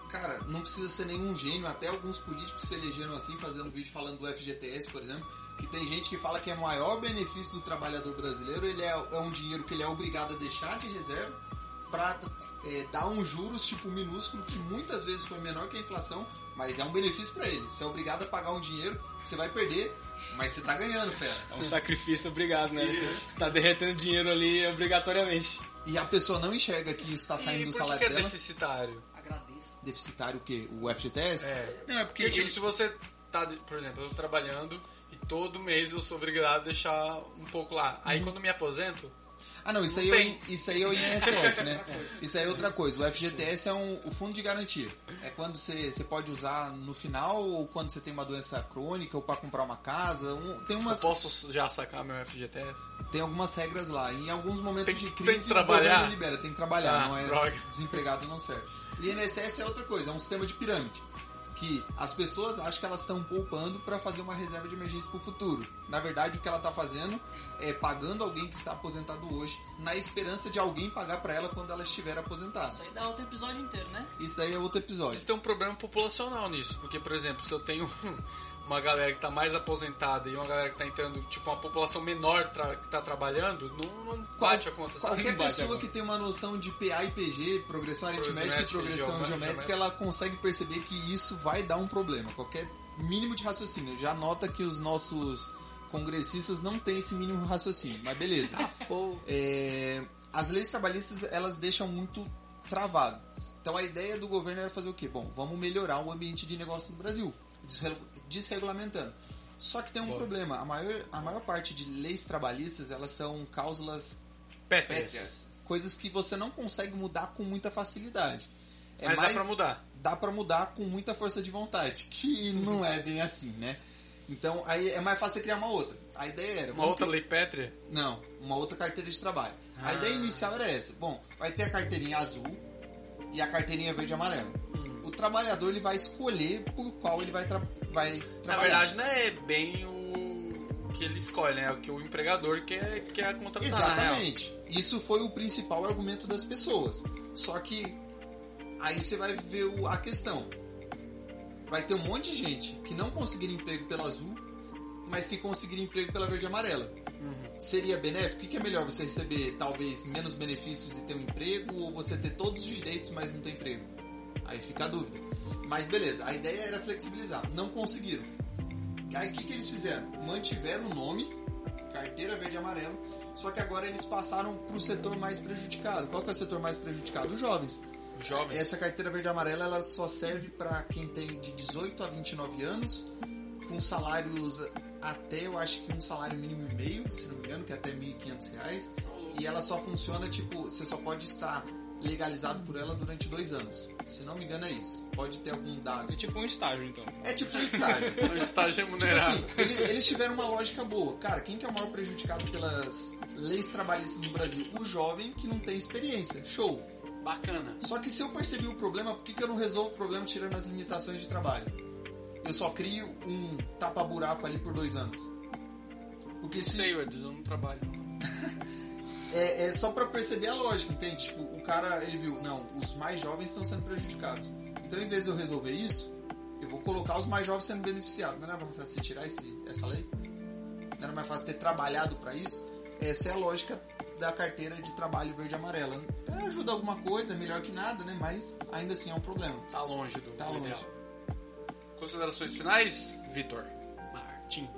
Cara, não precisa ser nenhum gênio, até alguns políticos se elegeram assim, fazendo vídeo falando do FGTS, por exemplo, que tem gente que fala que é o maior benefício do trabalhador brasileiro, ele é, é um dinheiro que ele é obrigado a deixar de reserva para dar um juros tipo minúsculo que muitas vezes foi menor que a inflação, mas é um benefício para ele. Você é obrigado a pagar um dinheiro que você vai perder, mas você tá ganhando, fera. É um sacrifício obrigado, né? Isso. Você tá derretendo dinheiro ali obrigatoriamente. E a pessoa não enxerga que isso está saindo E do salário que é dela. deficitário? Agradeço. Deficitário o quê? O FGTS? É. Não, é porque. Tipo, ele- se você tá, por exemplo, eu tô trabalhando e todo mês eu sou obrigado a deixar um pouco lá. Aí quando me aposento, Ah, não, isso aí, é o, tem. Isso aí é o INSS, né? Isso aí é outra coisa. O FGTS é um, o fundo de garantia. É quando você, você pode usar no final ou quando você tem uma doença crônica ou para comprar uma casa. Um- tem eu umas posso já sacar meu FGTS? tem algumas regras lá. Em alguns momentos Tem de tem crise que o trabalhar? governo libera, tem que trabalhar, Ah, não é droga. desempregado não serve. E INSS é outra coisa, é um sistema de pirâmide. Que as pessoas acham que elas estão poupando para fazer uma reserva de emergência para o futuro. Na verdade, o que ela está fazendo é pagando alguém que está aposentado hoje, na esperança de alguém pagar para ela quando ela estiver aposentada. Isso aí dá outro episódio inteiro, né? Isso aí é outro episódio. Isso tem um problema populacional nisso, porque, por exemplo, se eu tenho uma galera que tá mais aposentada e uma galera que tá entrando, tipo, uma população menor tra- que tá trabalhando, não, não Qual- bate a conta? Qualquer pessoa que tem uma noção de PA e PG, progressão aritmética e e progressão geométrica, geométrica, ela consegue perceber que isso vai dar um problema. Qualquer mínimo de raciocínio. Já nota que os nossos congressistas não têm esse mínimo raciocínio, mas beleza. Pô, É, as leis trabalhistas elas deixam muito travado. Então a ideia do governo era fazer o quê? Bom, vamos melhorar o ambiente de negócio no Brasil, desregulamentando. Só que tem um Bom. problema. A maior, a maior parte de leis trabalhistas elas são cláusulas Pétreas. pétreas, coisas que você não consegue mudar com muita facilidade. É Mas mais, dá pra mudar. dá pra mudar com muita força de vontade, que não é bem assim, né? Então aí é mais fácil você criar uma outra. A ideia era Uma outra lei pétrea? não, uma outra carteira de trabalho. A Ah. ideia inicial era essa. Bom, vai ter a carteirinha azul e a carteirinha verde e amarelo. O trabalhador ele vai escolher por qual ele vai, tra vai Na trabalhar. verdade, não é bem o que ele escolhe, né? É o que o empregador quer, quer contratar, na. Exatamente. Isso foi o principal argumento das pessoas. Só que aí você vai ver o- a questão. Vai ter um monte de gente que não conseguiria emprego pela azul, mas que conseguiria emprego pela verde e amarela. Seria benéfico? O que é melhor? Você receber talvez menos benefícios e ter um emprego ou você ter todos os direitos, mas não ter emprego? Aí fica a dúvida. Mas beleza, a ideia era flexibilizar. Não conseguiram. Aí o que, que eles fizeram? Mantiveram o nome, carteira verde e amarelo, só que agora eles passaram para o setor mais prejudicado. Qual que é o setor mais prejudicado? Os jovens. O jovem. Essa carteira verde e amarela ela só serve para quem tem de 18 a 29 anos, com salários até, eu acho que um salário mínimo e meio, se não me engano, que é até 1.500 reais. E ela só funciona, tipo, você só pode estar legalizado por ela durante dois anos. Se não me engano é isso. Pode ter algum dado. É tipo um estágio, então. É tipo um estágio. O estágio Tipo remunerado. assim, ele- eles tiveram uma lógica boa. Cara, quem que é o maior prejudicado pelas leis trabalhistas no Brasil? O jovem que não tem experiência. Show. Bacana. Só que se eu percebi o problema, por que, que eu não resolvo o problema tirando as limitações de trabalho? Eu só crio um tapa-buraco ali por dois anos. Porque se Sei, Edson, eu não trabalho. é, é só pra perceber a lógica, entende? Tipo, o cara, ele viu, não, os mais jovens estão sendo prejudicados. Então, em vez de eu resolver isso, eu vou colocar os mais jovens sendo beneficiados. Não era mais fácil você tirar esse, essa lei? Não era mais fácil ter trabalhado pra isso? Essa é a lógica da carteira de trabalho verde e amarela. É, ajuda alguma coisa, é melhor que nada, né? Mas ainda assim é um problema. Tá longe do Tá do longe. ideal. Considerações finais? Vitor Martins.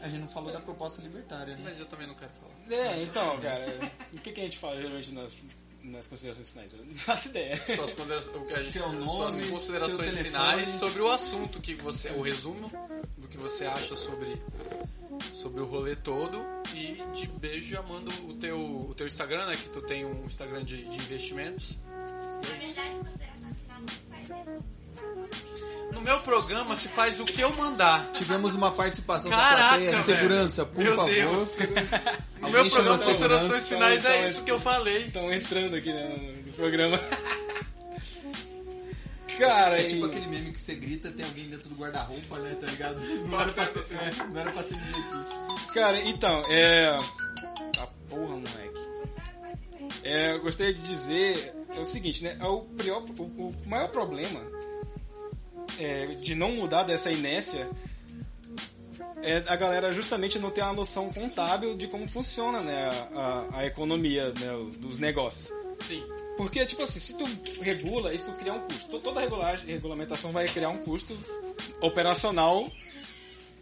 A gente não falou da proposta libertária, né? Mas eu também não quero falar. É, então, cara, o que, que a gente fala geralmente nas, nas considerações finais? Eu não faço ideia. Suas, considera- o que a gente- Seu nome, suas seu considerações telefone. finais sobre o assunto que você. O resumo do que você acha sobre, sobre o rolê todo. E de beijo já mando o teu, o teu Instagram, né? Que tu tem um Instagram de, de investimentos. É verdade, consideração final do No meu programa se faz o que eu mandar. Tivemos uma participação Caraca, da plateia. velho. Segurança, por Meu favor. Deus. No meu programa considerações finais é Então, isso que eu falei. Estão entrando aqui né, no, no programa. Cara, É tipo aquele meme que você grita, tem alguém dentro do guarda-roupa, né? Tá ligado? Não era pra ter, é, não era pra ter ninguém aqui. Cara, então, é. A porra, moleque. É, eu gostaria de dizer é o seguinte, né? é O, pior, o, o maior problema é, de não mudar dessa inércia é a galera justamente não ter uma noção contábil de como funciona né, a, a- a economia né, dos negócios. Sim. Porque, tipo assim, se tu regula, isso cria um custo. To- Toda regulagem, regulamentação vai criar um custo operacional.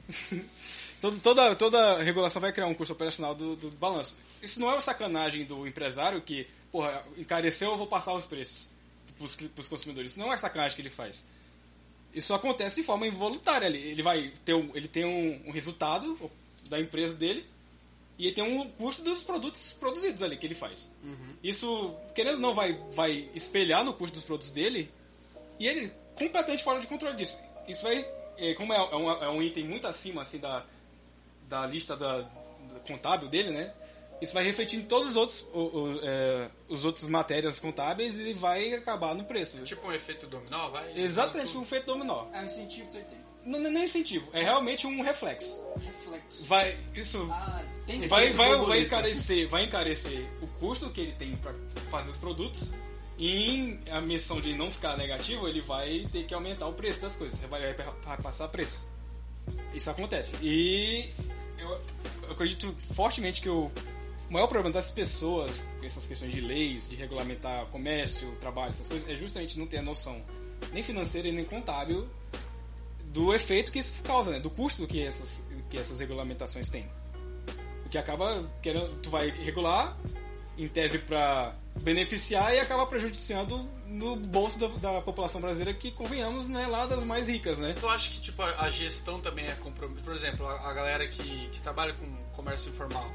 Todo- toda, toda regulação vai criar um custo operacional do, do balanço. Isso não é uma sacanagem do empresário que, porra, encareceu, eu vou passar os preços cli- pros consumidores. Isso não é sacanagem que ele faz. Isso acontece de forma involuntária. Ele, ele vai ter um, ele tem um, um resultado da empresa dele e ele tem um custo dos produtos produzidos ali que ele faz. Isso, querendo ou não, vai, vai espelhar no custo dos produtos dele e ele completamente fora de controle disso. Isso vai, é, como é, é, um, é um item muito acima assim da, da lista da, da contábil dele, né? Isso vai refletir em todos os outros, o, o, é, os outros matérias contábeis e vai acabar no preço. Tipo um efeito dominó, vai. Exatamente um efeito dominó. É um incentivo que ele tem. Não, não é incentivo, é realmente um reflexo. Reflexo. Vai, isso Ah, tem vai, vai, vai encarecer, vai encarecer o custo que ele tem para fazer os produtos. E a missão de não ficar negativo, ele vai ter que aumentar o preço das coisas, vai, vai, vai passar preço. Isso acontece. E eu, eu acredito fortemente que o maior problema das pessoas com essas questões de leis, de regulamentar comércio, trabalho, essas coisas, é justamente não ter a noção nem financeira e nem contábil do efeito que isso causa, né? Do custo que essas, que essas regulamentações têm. O que acaba querendo, tu vai regular em tese para beneficiar e acaba prejudiciando no bolso da, da população brasileira que convenhamos não é lá das mais ricas, né? Tu acha que tipo, a a gestão também é compromisso? Por exemplo, a, a galera que, que trabalha com comércio informal,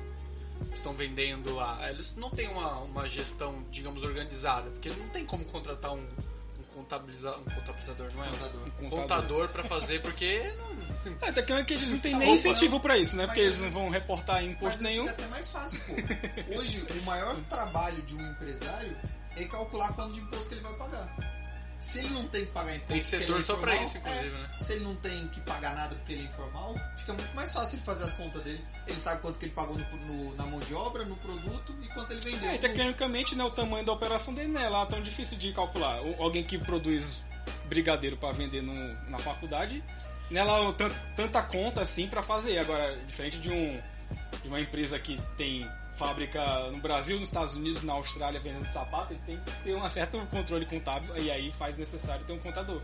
estão vendendo lá, eles não têm uma, uma gestão, digamos, organizada, porque não tem como contratar um, um, contabiliza, um contabilizador, não é? Contador. Um contador pra fazer, porque não, É, até que eles não têm nem Opa. incentivo para isso, né? Mas Porque eles não vão reportar Mas imposto isso nenhum. é até mais fácil, pô. Hoje, o maior trabalho de um empresário é calcular quanto de imposto que ele vai pagar. Se ele não tem que pagar imposto Tem setor ele é só pra informal, isso, inclusive, é. né? Se ele não tem que pagar nada porque ele é informal, fica muito mais fácil ele fazer as contas dele. Ele sabe quanto que ele pagou no- no- na mão de obra, no produto e quanto ele vendeu. É, e tecnicamente, né, o tamanho da operação dele não é lá tão difícil de calcular. O- Alguém que produz brigadeiro para vender no- na faculdade, não é tanta conta assim para fazer. Agora, diferente de, um, de uma empresa que tem fábrica no Brasil, nos Estados Unidos, na Austrália vendendo sapato, ele tem que ter um certo controle contábil e aí faz necessário ter um contador.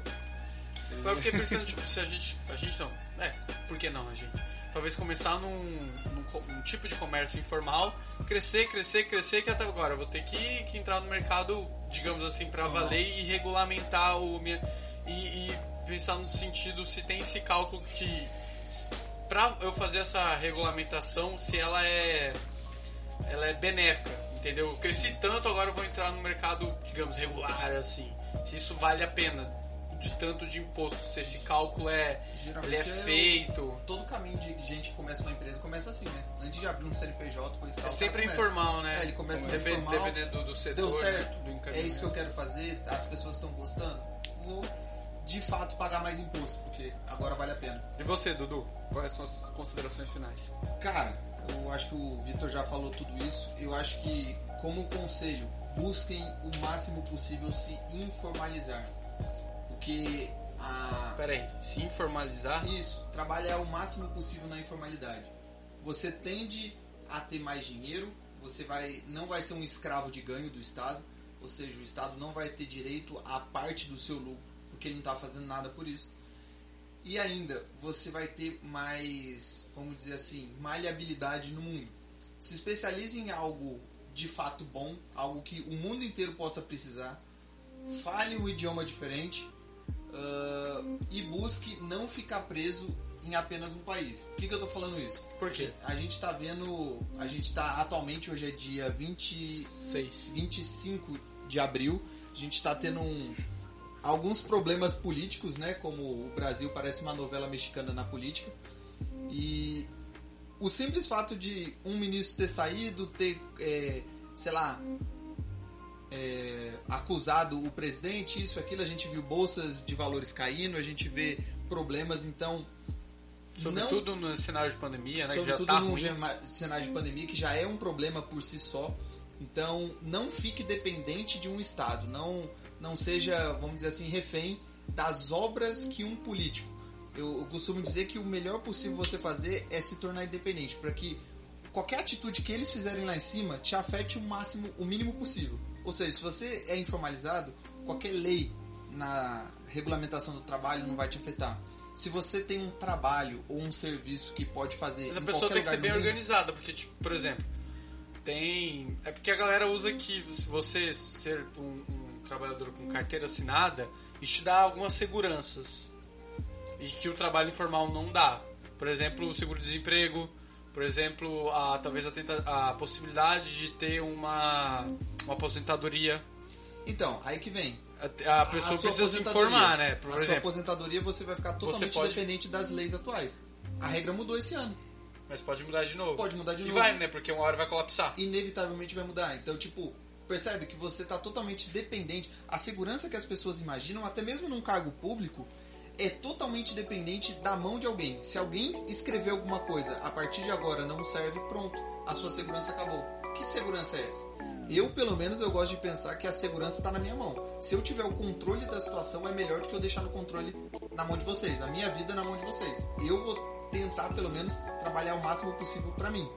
Agora eu fiquei pensando, tipo, se a gente. A gente não. É, por que não a gente? Talvez começar num, num, co- um tipo de comércio informal, crescer, crescer, crescer, que até agora eu vou ter que, que entrar no mercado, digamos assim, pra valer e regulamentar o minha. E, e pensar no sentido se tem esse cálculo que. Pra eu fazer essa regulamentação, se ela é. Ela é benéfica, entendeu? Eu cresci tanto, agora eu vou entrar no mercado, digamos, regular, assim. Se isso vale a pena de tanto de imposto, se esse cálculo é, Geralmente ele é é o- feito. Todo caminho de gente que começa uma empresa começa assim, né? Antes de abrir um CNPJ, coisa e tal. É sempre informal, né? É, ele começa Dep- informal. Dependendo do, do setor, Deu certo, né? do é isso que eu quero fazer, as pessoas estão gostando, vou de fato pagar mais imposto, porque agora vale a pena. E você, Dudu? Quais são as considerações finais? Cara, eu acho que o Vitor já falou tudo isso. Eu acho que, como conselho, busquem o máximo possível se informalizar. Porque a, Pera aí, se informalizar, Isso, trabalhar o máximo possível na informalidade. Você tende a ter mais dinheiro, você vai não vai ser um escravo de ganho do Estado, ou seja, o Estado não vai ter direito a parte do seu lucro, porque ele não está fazendo nada por isso. E ainda, você vai ter mais, vamos dizer assim, maleabilidade no mundo. Se especialize em algo de fato bom, algo que o mundo inteiro possa precisar. Fale um idioma diferente, Uh, e busque não ficar preso em apenas um país. Por que, que eu tô falando isso? Por quê? A gente tá vendo. A gente tá atualmente, hoje é dia 20, seis. 25 de abril. A gente tá tendo um. Alguns problemas políticos, né? Como o Brasil parece uma novela mexicana na política. E o simples fato de um ministro ter saído, ter, é, sei lá, é, acusado o presidente, isso, aquilo, a gente viu bolsas de valores caindo, a gente vê problemas, então. Sobretudo no cenário de pandemia, né? Sobretudo tá num cenário de pandemia que já é um problema por si só. Então, não fique dependente de um Estado. Não, não seja, vamos dizer assim, refém das obras que um político. Eu, eu costumo dizer que o melhor possível você fazer é se tornar independente, para que qualquer atitude que eles fizerem lá em cima te afete o máximo, o mínimo possível. Ou seja, se você é informalizado, qualquer lei na regulamentação do trabalho não vai te afetar. Se você tem um trabalho ou um serviço que pode fazer Mas a pessoa tem que ser bem mundo, organizada, porque, tipo, por exemplo, tem. É porque a galera usa que você ser um trabalhador com carteira assinada, isso te dá algumas seguranças. E que o trabalho informal não dá. Por exemplo, o seguro-desemprego, por exemplo, a, talvez a, tenta- a possibilidade de ter uma, uma aposentadoria. Então, aí que vem. A, a pessoa sua precisa se informar, né? Por a sua exemplo, aposentadoria você vai ficar totalmente pode- dependente das leis atuais. A regra mudou esse ano. mas pode mudar de novo. Pode mudar de e novo. vai, né? Porque uma hora vai colapsar. Inevitavelmente vai mudar. Então, tipo, percebe que você está totalmente dependente. A segurança que as pessoas imaginam, até mesmo num cargo público, é totalmente dependente da mão de alguém. Se alguém escrever alguma coisa a partir de agora não serve, pronto, a sua segurança acabou. Que segurança é essa? Eu, pelo menos, eu gosto de pensar que a segurança está na minha mão. Se eu tiver o controle da situação, é melhor do que eu deixar no controle na mão de vocês. A minha vida na mão de vocês. Eu vou tentar, pelo menos, trabalhar o máximo possível para mim.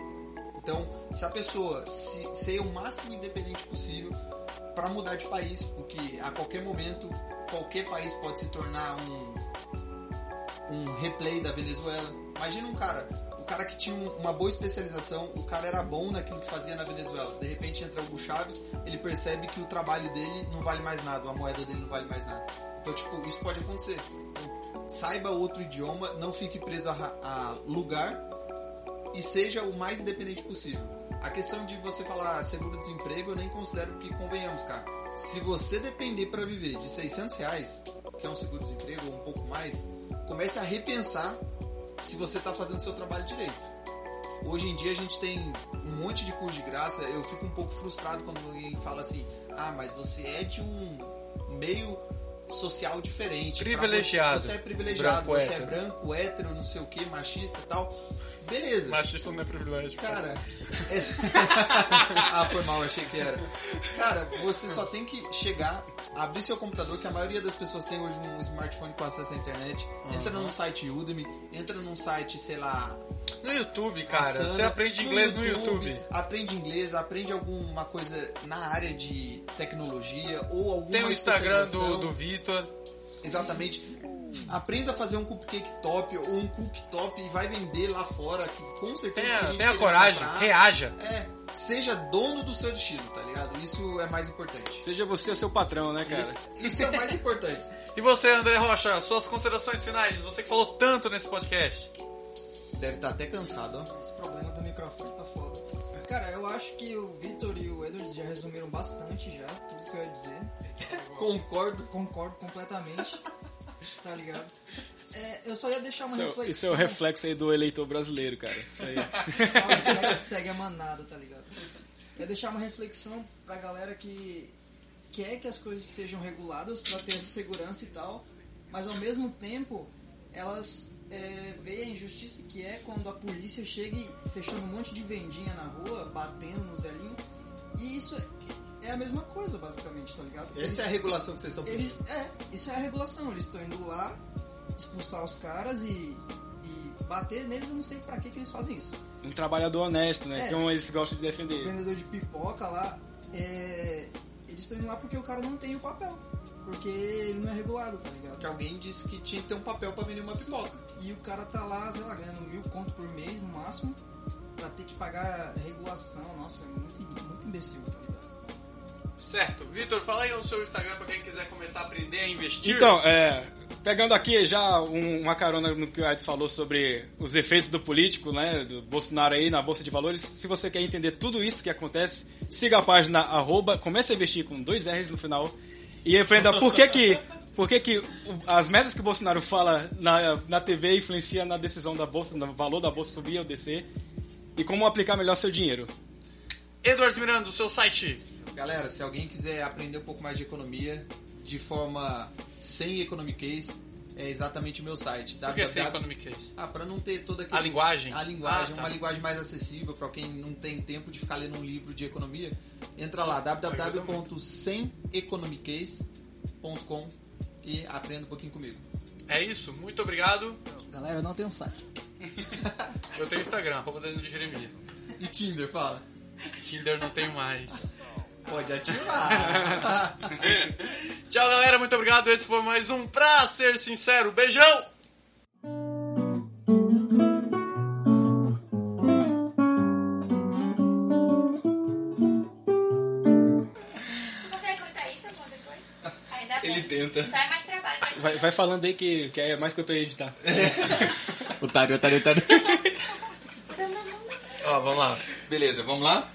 Então, se a pessoa se, ser o máximo independente possível para mudar de país, porque a qualquer momento qualquer país pode se tornar um um replay da Venezuela. Imagina um cara, o cara que tinha um- uma boa especialização, o cara era bom naquilo que fazia na Venezuela. De repente entra o Chaves, ele percebe que o trabalho dele não vale mais nada, a moeda dele não vale mais nada. Então, tipo, isso pode acontecer. Então, saiba outro idioma, não fique preso a, a lugar e seja o mais independente possível. A questão de você falar seguro-desemprego eu nem considero porque convenhamos, cara. Se você depender para viver de 600 reais, que é um seguro-desemprego ou um pouco mais, comece a repensar se você está fazendo seu trabalho direito. Hoje em dia a gente tem um monte de curso de graça. Eu fico um pouco frustrado quando alguém fala assim: ah, mas você é de um meio social diferente. Privilegiado. Você, você é privilegiado, Branco, você hétero. é branco, hétero, não sei o que, machista e tal. Beleza. Machista não é privilégio. Cara, esse- ah, foi mal, achei que era. Cara, você só tem que chegar, abrir seu computador, que a maioria das pessoas tem hoje um smartphone com acesso à internet. Entra num site Udemy, entra num site, sei lá. No YouTube, cara, você aprende inglês no YouTube. Aprende inglês, aprende alguma coisa na área de tecnologia ou alguma Tem o Instagram do, do Vitor. Exatamente. Aprenda a fazer um cupcake top ou um cooktop e vai vender lá fora, que com certeza tem Tenha, gente tenha coragem, comprar. reaja. É, seja dono do seu destino, tá ligado? Isso é mais importante. Seja você o seu patrão, né, cara? Isso, isso é o mais importante. E você, André Rocha, suas considerações finais? Você que falou tanto nesse podcast. Deve estar até cansado, ó. Esse problema do microfone tá foda. Cara, eu acho que o Vitor e o Edwards já resumiram bastante já, tudo que eu ia dizer. Concordo. Concordo completamente. tá ligado? É, eu só ia deixar uma Isso é, reflexão. isso é o reflexo aí do eleitor brasileiro, cara. Isso aí. Só segue, segue a manada, tá ligado? Eu ia deixar uma reflexão pra galera que quer que as coisas sejam reguladas pra ter essa segurança e tal, mas ao mesmo tempo elas é, veem a injustiça que é quando a polícia chega e fechando um monte de vendinha na rua, batendo nos velhinhos. E isso é, é a mesma coisa, basicamente, tá ligado? Essa é a regulação que vocês estão pedindo. Eles, é, isso é a regulação. Eles estão indo lá expulsar os caras e, e bater neles. Eu não sei pra que, que eles fazem isso. Um trabalhador honesto, né? É. Que é um eles gostam de O defender. vendedor de pipoca lá, é, eles estão indo lá porque o cara não tem o papel. Porque ele não é regulado, tá ligado? Que alguém disse que tinha que ter um papel pra vender uma pipoca. E o cara tá lá, sei lá, ganhando mil conto por mês no máximo, pra ter que pagar regulação. Nossa, é muito, muito imbecil, tá ligado? Certo. Vitor, fala aí o seu Instagram pra quem quiser começar a aprender a investir. Então, é, pegando aqui já um- uma carona no que o Edson falou sobre os efeitos do político, né, do Bolsonaro aí na Bolsa de Valores, se você quer entender tudo isso que acontece, siga a página arroba, comece a investir com dois R's no final e aprenda por que que Por que, que as metas que o Bolsonaro fala na, na TV influenciam na decisão da bolsa, no valor da bolsa subir ou descer? E como aplicar melhor seu dinheiro? Eduardo Miranda, o seu site. Galera, se alguém quiser aprender um pouco mais de economia de forma sem economic case, é exatamente o meu site. Por que sem www. economic case? Ah, pra não ter toda aquela A linguagem? A linguagem, Ah, tá. uma linguagem mais acessível pra quem não tem tempo de ficar lendo um livro de economia. Entra lá, www.semeconomicase.com e aprenda um pouquinho comigo. É isso, muito obrigado. Galera, eu não tenho site. Eu tenho Instagram, arroba Danilo Jeremias. E Tinder, fala. Tinder não tenho mais. Pode ativar. Tchau, galera, muito obrigado. Esse foi mais um Pra Ser Sincero. Beijão! Mais trabalho. Vai, vai falando aí que, que é mais que eu tô editar. otário, otário, otário. Ó, vamos lá. Beleza, vamos lá?